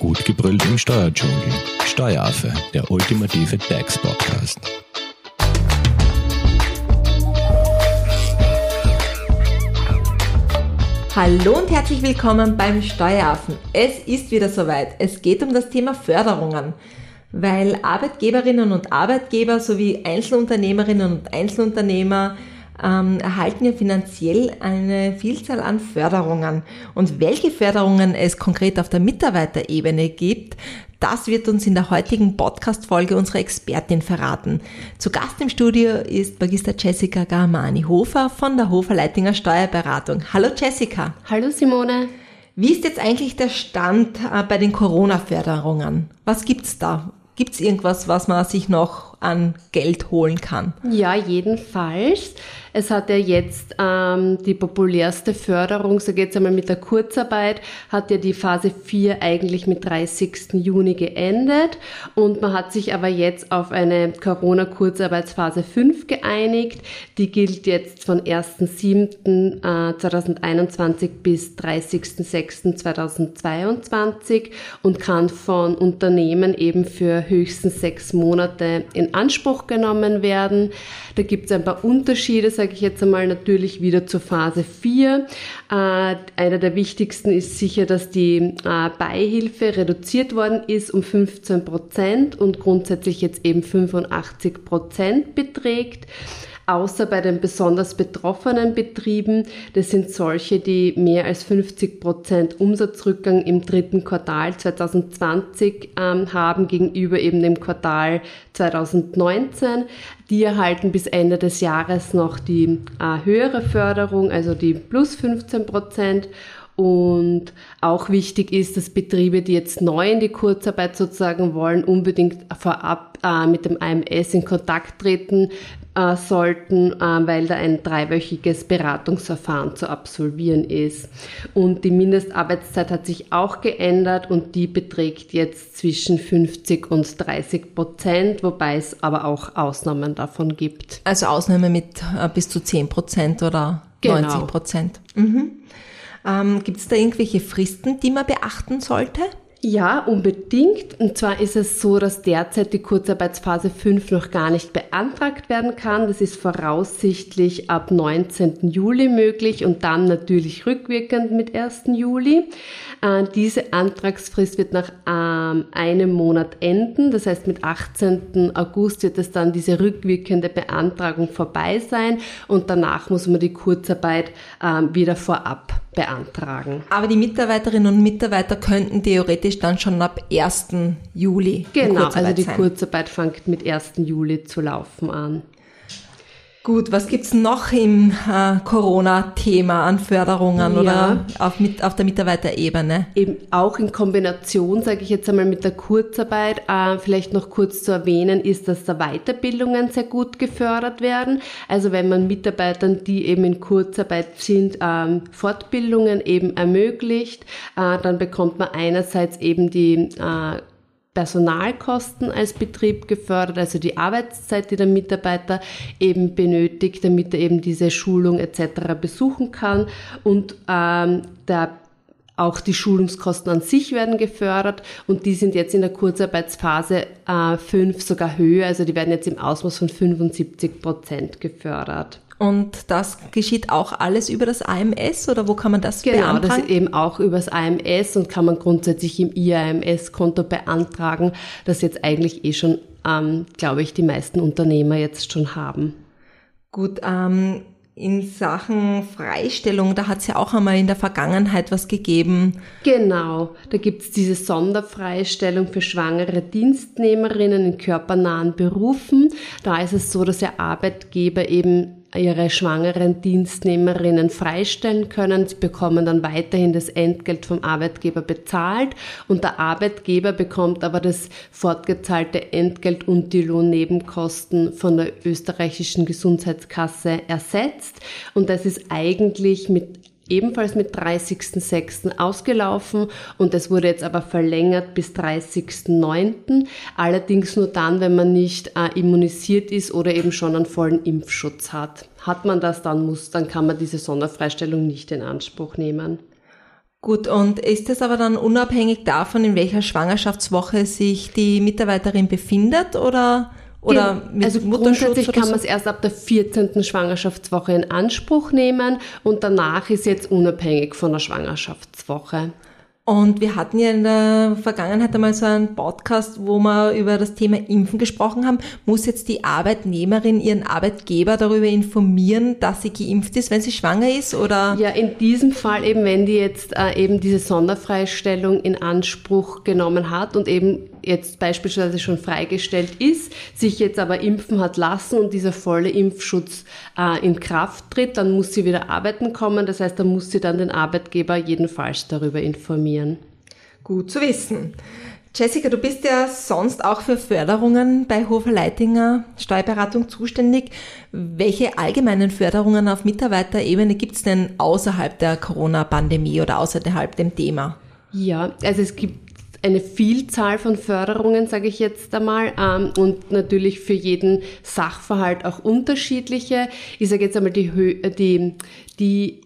Gut gebrüllt im Steuerdschungel. Steueraffe, der ultimative DAX-Podcast. Hallo und herzlich willkommen beim Steueraffen. Es ist wieder soweit. Es geht um das Thema Förderungen, weil Arbeitgeberinnen und Arbeitgeber sowie Einzelunternehmerinnen und Einzelunternehmer ähm, erhalten ja finanziell eine Vielzahl an Förderungen. Und welche Förderungen es konkret auf der Mitarbeiterebene gibt, das wird uns in der heutigen Podcast-Folge unsere Expertin verraten. Zu Gast im Studio ist Magister Jessica Garmani-Hofer von der Hofer Leitinger Steuerberatung. Hallo Jessica. Hallo Simone. Wie ist jetzt eigentlich der Stand äh, bei den Corona-Förderungen? Was gibt's da? Gibt es irgendwas, was man sich noch an Geld holen kann? Ja, jedenfalls. Es hat ja jetzt ähm, die populärste Förderung, so geht's einmal mit der Kurzarbeit, hat ja die Phase 4 eigentlich mit 30. Juni geendet und man hat sich aber jetzt auf eine Corona-Kurzarbeitsphase 5 geeinigt. Die gilt jetzt von 1.7.2021 äh, bis 30.06.2022 und kann von Unternehmen eben für höchstens sechs Monate in Anspruch genommen werden. Da gibt es ein paar Unterschiede, sage ich jetzt einmal, natürlich wieder zur Phase 4. Äh, einer der wichtigsten ist sicher, dass die äh, Beihilfe reduziert worden ist um 15 Prozent und grundsätzlich jetzt eben 85 Prozent beträgt außer bei den besonders betroffenen Betrieben. Das sind solche, die mehr als 50 Prozent Umsatzrückgang im dritten Quartal 2020 ähm, haben gegenüber eben dem Quartal 2019. Die erhalten bis Ende des Jahres noch die äh, höhere Förderung, also die plus 15 Prozent. Und auch wichtig ist, dass Betriebe, die jetzt neu in die Kurzarbeit sozusagen wollen, unbedingt vorab äh, mit dem AMS in Kontakt treten, äh, sollten, äh, weil da ein dreiwöchiges Beratungsverfahren zu absolvieren ist. Und die Mindestarbeitszeit hat sich auch geändert und die beträgt jetzt zwischen 50 und 30 Prozent, wobei es aber auch Ausnahmen davon gibt. Also Ausnahmen mit äh, bis zu 10 Prozent oder genau. 90 Prozent. Mhm. Ähm, Gibt es da irgendwelche Fristen, die man beachten sollte? Ja, unbedingt. Und zwar ist es so, dass derzeit die Kurzarbeitsphase 5 noch gar nicht beantragt werden kann. Das ist voraussichtlich ab 19. Juli möglich und dann natürlich rückwirkend mit 1. Juli. Äh, diese Antragsfrist wird nach ähm, einem Monat enden. Das heißt, mit 18. August wird es dann diese rückwirkende Beantragung vorbei sein und danach muss man die Kurzarbeit ähm, wieder vorab beantragen. Aber die Mitarbeiterinnen und Mitarbeiter könnten theoretisch dann schon ab 1. Juli. Genau, also die sein. Kurzarbeit fängt mit 1. Juli zu laufen an. Gut, was gibt's noch im äh, Corona-Thema an Förderungen ja. oder auf, mit, auf der Mitarbeiterebene? Eben auch in Kombination, sage ich jetzt einmal, mit der Kurzarbeit. Äh, vielleicht noch kurz zu erwähnen ist, dass da Weiterbildungen sehr gut gefördert werden. Also wenn man Mitarbeitern, die eben in Kurzarbeit sind, ähm, Fortbildungen eben ermöglicht, äh, dann bekommt man einerseits eben die äh, Personalkosten als Betrieb gefördert, also die Arbeitszeit, die der Mitarbeiter eben benötigt, damit er eben diese Schulung etc. besuchen kann und ähm, der auch die Schulungskosten an sich werden gefördert und die sind jetzt in der Kurzarbeitsphase äh, 5 sogar höher, also die werden jetzt im Ausmaß von 75 Prozent gefördert. Und das geschieht auch alles über das AMS oder wo kann man das genau, beantragen? Genau, das eben auch über das AMS und kann man grundsätzlich im IAMS-Konto beantragen, das jetzt eigentlich eh schon, ähm, glaube ich, die meisten Unternehmer jetzt schon haben. Gut, ähm, in Sachen Freistellung, da hat es ja auch einmal in der Vergangenheit was gegeben. Genau, da gibt es diese Sonderfreistellung für schwangere Dienstnehmerinnen in körpernahen Berufen. Da ist es so, dass der Arbeitgeber eben ihre schwangeren Dienstnehmerinnen freistellen können. Sie bekommen dann weiterhin das Entgelt vom Arbeitgeber bezahlt und der Arbeitgeber bekommt aber das fortgezahlte Entgelt und die Lohnnebenkosten von der österreichischen Gesundheitskasse ersetzt. Und das ist eigentlich mit ebenfalls mit 30.06. ausgelaufen und es wurde jetzt aber verlängert bis 30.09. Allerdings nur dann, wenn man nicht äh, immunisiert ist oder eben schon einen vollen Impfschutz hat. Hat man das, dann muss, dann kann man diese Sonderfreistellung nicht in Anspruch nehmen. Gut, und ist es aber dann unabhängig davon, in welcher Schwangerschaftswoche sich die Mitarbeiterin befindet oder, oder mit also grundsätzlich kann man es erst ab der 14. Schwangerschaftswoche in Anspruch nehmen und danach ist jetzt unabhängig von der Schwangerschaftswoche. Und wir hatten ja in der Vergangenheit einmal so einen Podcast, wo wir über das Thema Impfen gesprochen haben. Muss jetzt die Arbeitnehmerin ihren Arbeitgeber darüber informieren, dass sie geimpft ist, wenn sie schwanger ist? Oder? Ja, in diesem Fall eben, wenn die jetzt äh, eben diese Sonderfreistellung in Anspruch genommen hat und eben jetzt beispielsweise schon freigestellt ist, sich jetzt aber impfen hat lassen und dieser volle Impfschutz äh, in Kraft tritt, dann muss sie wieder arbeiten kommen. Das heißt, dann muss sie dann den Arbeitgeber jedenfalls darüber informieren. Gut zu wissen. Jessica, du bist ja sonst auch für Förderungen bei Hofer Leitinger Steuerberatung zuständig. Welche allgemeinen Förderungen auf Mitarbeiterebene gibt es denn außerhalb der Corona-Pandemie oder außerhalb dem Thema? Ja, also es gibt eine Vielzahl von Förderungen, sage ich jetzt einmal, ähm, und natürlich für jeden Sachverhalt auch unterschiedliche. Ich sage jetzt einmal die, äh, die, die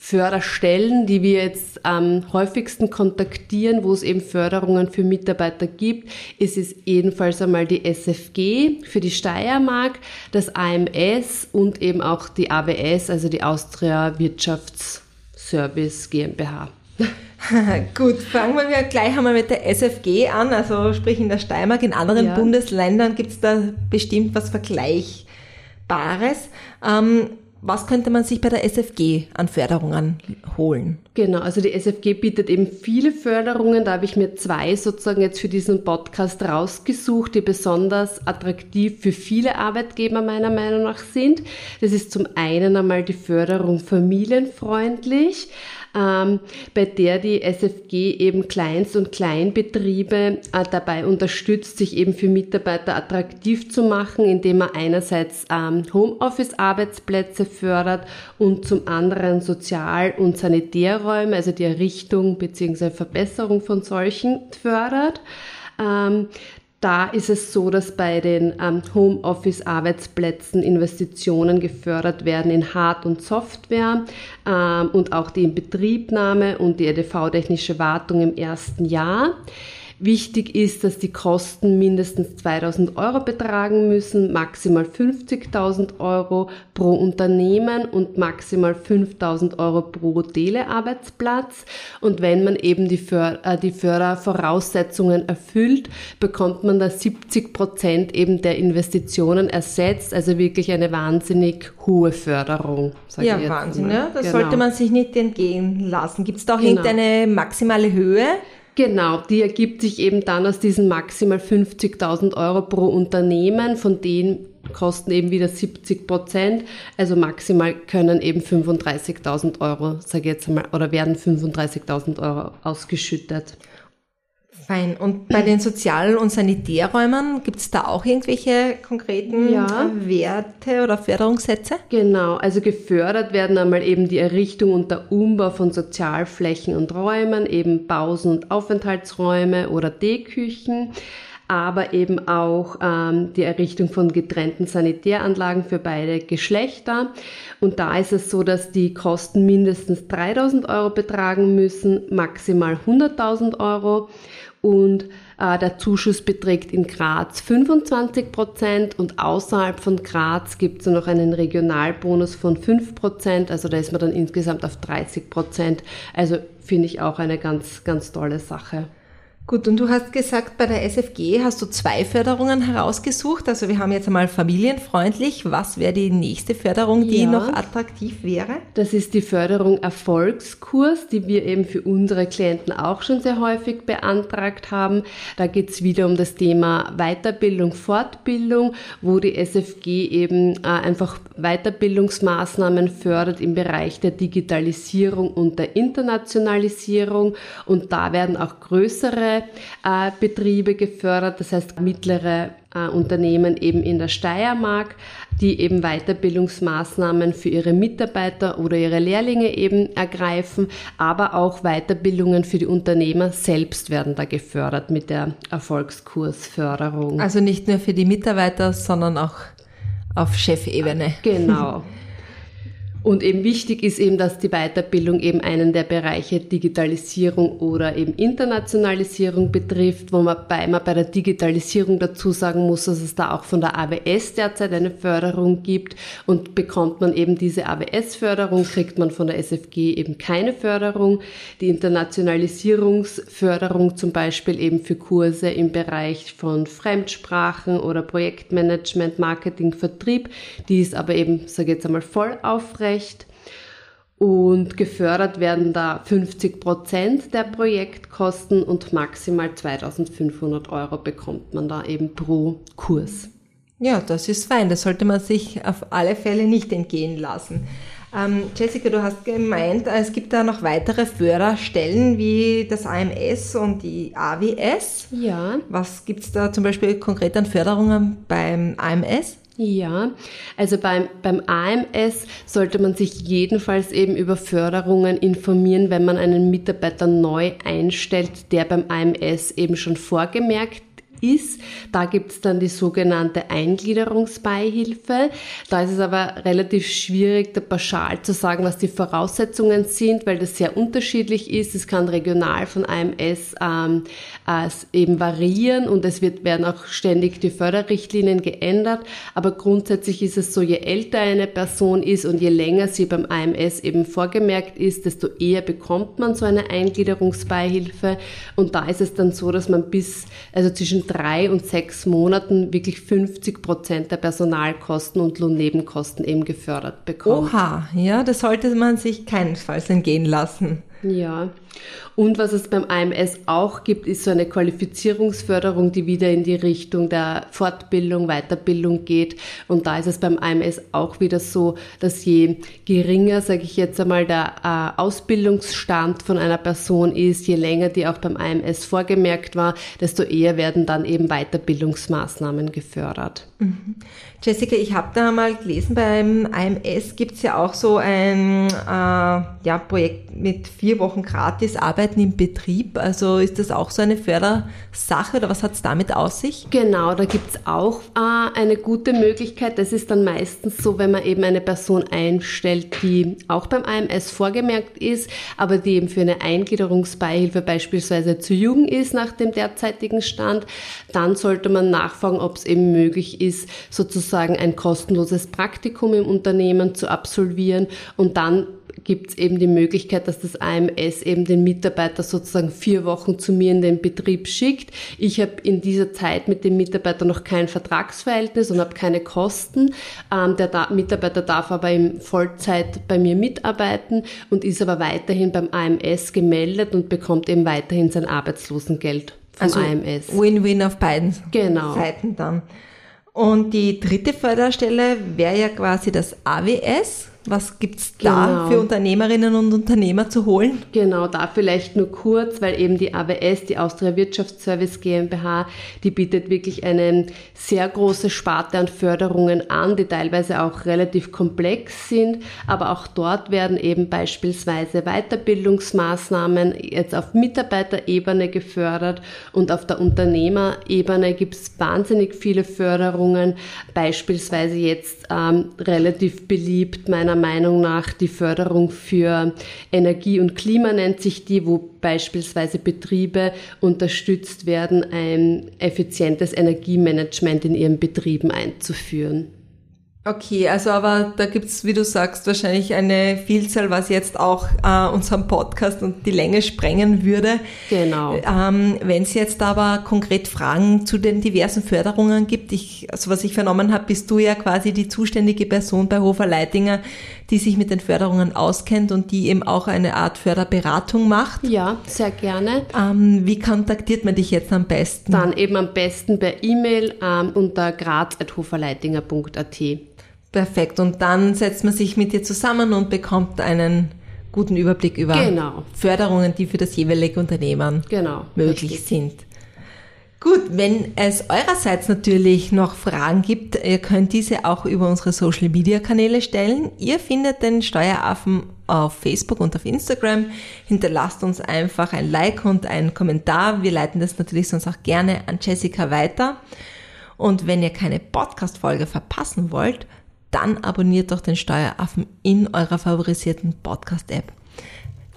Förderstellen, die wir jetzt am häufigsten kontaktieren, wo es eben Förderungen für Mitarbeiter gibt, ist es jedenfalls einmal die SFG für die Steiermark, das AMS und eben auch die AWS, also die Austria Wirtschaftsservice GmbH. Gut, fangen wir gleich einmal mit der SFG an, also sprich in der Steiermark. In anderen ja. Bundesländern gibt es da bestimmt was Vergleichbares. Ähm, was könnte man sich bei der SFG an Förderungen holen? Genau, also die SFG bietet eben viele Förderungen. Da habe ich mir zwei sozusagen jetzt für diesen Podcast rausgesucht, die besonders attraktiv für viele Arbeitgeber meiner Meinung nach sind. Das ist zum einen einmal die Förderung familienfreundlich ähm, bei der die SFG eben Kleinst- und Kleinbetriebe äh, dabei unterstützt, sich eben für Mitarbeiter attraktiv zu machen, indem er einerseits ähm, Homeoffice-Arbeitsplätze fördert und zum anderen Sozial- und Sanitärräume, also die Errichtung bzw. Verbesserung von solchen fördert. Ähm, da ist es so, dass bei den ähm, Homeoffice-Arbeitsplätzen Investitionen gefördert werden in Hard- und Software ähm, und auch die Inbetriebnahme und die EDV-technische Wartung im ersten Jahr. Wichtig ist, dass die Kosten mindestens 2000 Euro betragen müssen, maximal 50.000 Euro pro Unternehmen und maximal 5000 Euro pro Telearbeitsplatz. Und wenn man eben die, För äh, die Fördervoraussetzungen erfüllt, bekommt man da 70 Prozent eben der Investitionen ersetzt. Also wirklich eine wahnsinnig hohe Förderung. Ja, Wahnsinn, ja. Das genau. sollte man sich nicht entgehen lassen. Gibt es da auch genau. irgendeine maximale Höhe? Genau, die ergibt sich eben dann aus diesen maximal 50.000 Euro pro Unternehmen, von denen kosten eben wieder 70 Prozent, also maximal können eben 35.000 Euro, sage ich jetzt einmal, oder werden 35.000 Euro ausgeschüttet. Fein. Und bei den Sozial- und Sanitärräumen gibt es da auch irgendwelche konkreten ja. Werte oder Förderungssätze? Genau, also gefördert werden einmal eben die Errichtung und der Umbau von Sozialflächen und Räumen, eben Pausen- und Aufenthaltsräume oder D-Küchen aber eben auch ähm, die Errichtung von getrennten Sanitäranlagen für beide Geschlechter. Und da ist es so, dass die Kosten mindestens 3000 Euro betragen müssen, maximal 100.000 Euro und äh, der Zuschuss beträgt in Graz 25 Prozent und außerhalb von Graz gibt es noch einen Regionalbonus von 5 Prozent, also da ist man dann insgesamt auf 30 Prozent. Also finde ich auch eine ganz, ganz tolle Sache. Gut, und du hast gesagt, bei der SFG hast du zwei Förderungen herausgesucht. Also wir haben jetzt einmal familienfreundlich. Was wäre die nächste Förderung, die ja, noch attraktiv wäre? Das ist die Förderung Erfolgskurs, die wir eben für unsere Klienten auch schon sehr häufig beantragt haben. Da geht es wieder um das Thema Weiterbildung, Fortbildung, wo die SFG eben äh, einfach Weiterbildungsmaßnahmen fördert im Bereich der Digitalisierung und der Internationalisierung. Und da werden auch größere äh, Betriebe gefördert, das heißt mittlere äh, Unternehmen eben in der Steiermark, die eben Weiterbildungsmaßnahmen für ihre Mitarbeiter oder ihre Lehrlinge eben ergreifen, aber auch Weiterbildungen für die Unternehmer selbst werden da gefördert mit der Erfolgskursförderung. Also nicht nur für die Mitarbeiter, sondern auch auf Chefebene. Genau. Und eben wichtig ist eben, dass die Weiterbildung eben einen der Bereiche Digitalisierung oder eben Internationalisierung betrifft, wo man bei, man bei der Digitalisierung dazu sagen muss, dass es da auch von der AWS derzeit eine Förderung gibt und bekommt man eben diese AWS-Förderung, kriegt man von der SFG eben keine Förderung. Die Internationalisierungsförderung zum Beispiel eben für Kurse im Bereich von Fremdsprachen oder Projektmanagement, Marketing, Vertrieb, die ist aber eben, sage ich jetzt einmal, voll aufrecht Staatsrecht und gefördert werden da 50 Prozent der Projektkosten und maximal 2500 Euro bekommt man da eben pro Kurs. Ja, das ist fein. Das sollte man sich auf alle Fälle nicht entgehen lassen. Ähm, Jessica, du hast gemeint, es gibt da noch weitere Förderstellen wie das AMS und die AWS. Ja. Was gibt es da zum Beispiel konkret an Förderungen beim AMS? Ja, also beim, beim AMS sollte man sich jedenfalls eben über Förderungen informieren, wenn man einen Mitarbeiter neu einstellt, der beim AMS eben schon vorgemerkt ist. Da gibt es dann die sogenannte Eingliederungsbeihilfe. Da ist es aber relativ schwierig, da pauschal zu sagen, was die Voraussetzungen sind, weil das sehr unterschiedlich ist. Es kann regional von AMS ähm, äh, eben variieren und es wird, werden auch ständig die Förderrichtlinien geändert. Aber grundsätzlich ist es so, je älter eine Person ist und je länger sie beim AMS eben vorgemerkt ist, desto eher bekommt man so eine Eingliederungsbeihilfe. Und da ist es dann so, dass man bis, also zwischen drei und sechs Monaten wirklich 50 Prozent der Personalkosten und Lohnnebenkosten eben gefördert bekommt. Oha, ja, das sollte man sich keinesfalls entgehen lassen. Ja. Und was es beim AMS auch gibt, ist so eine Qualifizierungsförderung, die wieder in die Richtung der Fortbildung, Weiterbildung geht. Und da ist es beim AMS auch wieder so, dass je geringer, sage ich jetzt einmal, der äh, Ausbildungsstand von einer Person ist, je länger die auch beim AMS vorgemerkt war, desto eher werden dann eben Weiterbildungsmaßnahmen gefördert. Mhm. Jessica, ich habe da mal gelesen, beim AMS gibt es ja auch so ein äh, ja, Projekt mit vier Wochen gratis Arbeiten im Betrieb. Also ist das auch so eine Fördersache oder was hat es damit aus sich? Genau, da gibt es auch äh, eine gute Möglichkeit. Das ist dann meistens so, wenn man eben eine Person einstellt, die auch beim AMS vorgemerkt ist, aber die eben für eine Eingliederungsbeihilfe beispielsweise zu jung ist nach dem derzeitigen Stand, dann sollte man nachfragen, ob es eben möglich ist, sozusagen sozusagen ein kostenloses Praktikum im Unternehmen zu absolvieren und dann gibt es eben die Möglichkeit, dass das AMS eben den Mitarbeiter sozusagen vier Wochen zu mir in den Betrieb schickt. Ich habe in dieser Zeit mit dem Mitarbeiter noch kein Vertragsverhältnis und habe keine Kosten. Ähm, der da Mitarbeiter darf aber in Vollzeit bei mir mitarbeiten und ist aber weiterhin beim AMS gemeldet und bekommt eben weiterhin sein Arbeitslosengeld vom also AMS. Win-win auf beiden genau. Seiten dann. Und die dritte Förderstelle wäre ja quasi das AWS. Was gibt's da Genau. für Unternehmerinnen und Unternehmer zu holen? Genau, da vielleicht nur kurz, weil eben die AWS, die Austria Wirtschaftsservice GmbH, die bietet wirklich eine sehr große Sparte an Förderungen an, die teilweise auch relativ komplex sind, aber auch dort werden eben beispielsweise Weiterbildungsmaßnahmen jetzt auf Mitarbeiterebene gefördert und auf der Unternehmerebene gibt es wahnsinnig viele Förderungen, beispielsweise jetzt ähm, relativ beliebt meiner Meinung nach die Förderung für Energie und Klima nennt sich die, wo beispielsweise Betriebe unterstützt werden, ein effizientes Energiemanagement in ihren Betrieben einzuführen. Okay, also aber da gibt's, wie du sagst, wahrscheinlich eine Vielzahl, was jetzt auch äh, unseren Podcast und die Länge sprengen würde. Genau. Ähm, Wenn es jetzt aber konkret Fragen zu den diversen Förderungen gibt, ich, also was ich vernommen habe, bist du ja quasi die zuständige Person bei Hofer Leitinger, die sich mit den Förderungen auskennt und die eben auch eine Art Förderberatung macht. Ja, sehr gerne. Ähm, wie kontaktiert man dich jetzt am besten? Dann eben am besten per E-Mail ähm, unter graz.hoferleitinger.at. Perfekt. Und dann setzt man sich mit dir zusammen und bekommt einen guten Überblick über Genau. Förderungen, die für das jeweilige Unternehmen Genau. möglich richtig. sind. Gut, wenn es eurerseits natürlich noch Fragen gibt, ihr könnt diese auch über unsere Social Media Kanäle stellen. Ihr findet den Steueraffen auf Facebook und auf Instagram. Hinterlasst uns einfach ein Like und einen Kommentar. Wir leiten das natürlich sonst auch gerne an Jessica weiter. Und wenn ihr keine Podcast-Folge verpassen wollt, dann abonniert doch den Steueraffen in eurer favorisierten Podcast-App.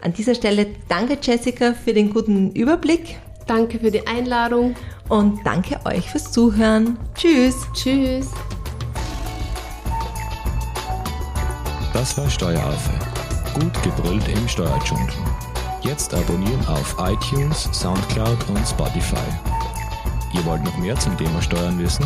An dieser Stelle danke Jessica für den guten Überblick. Danke für die Einladung. Und danke euch fürs Zuhören. Tschüss. Tschüss. Das war Steueraffe. Gut gebrüllt im Steuerdschungel. Jetzt abonnieren auf iTunes, Soundcloud und Spotify. Ihr wollt noch mehr zum Thema Steuern wissen?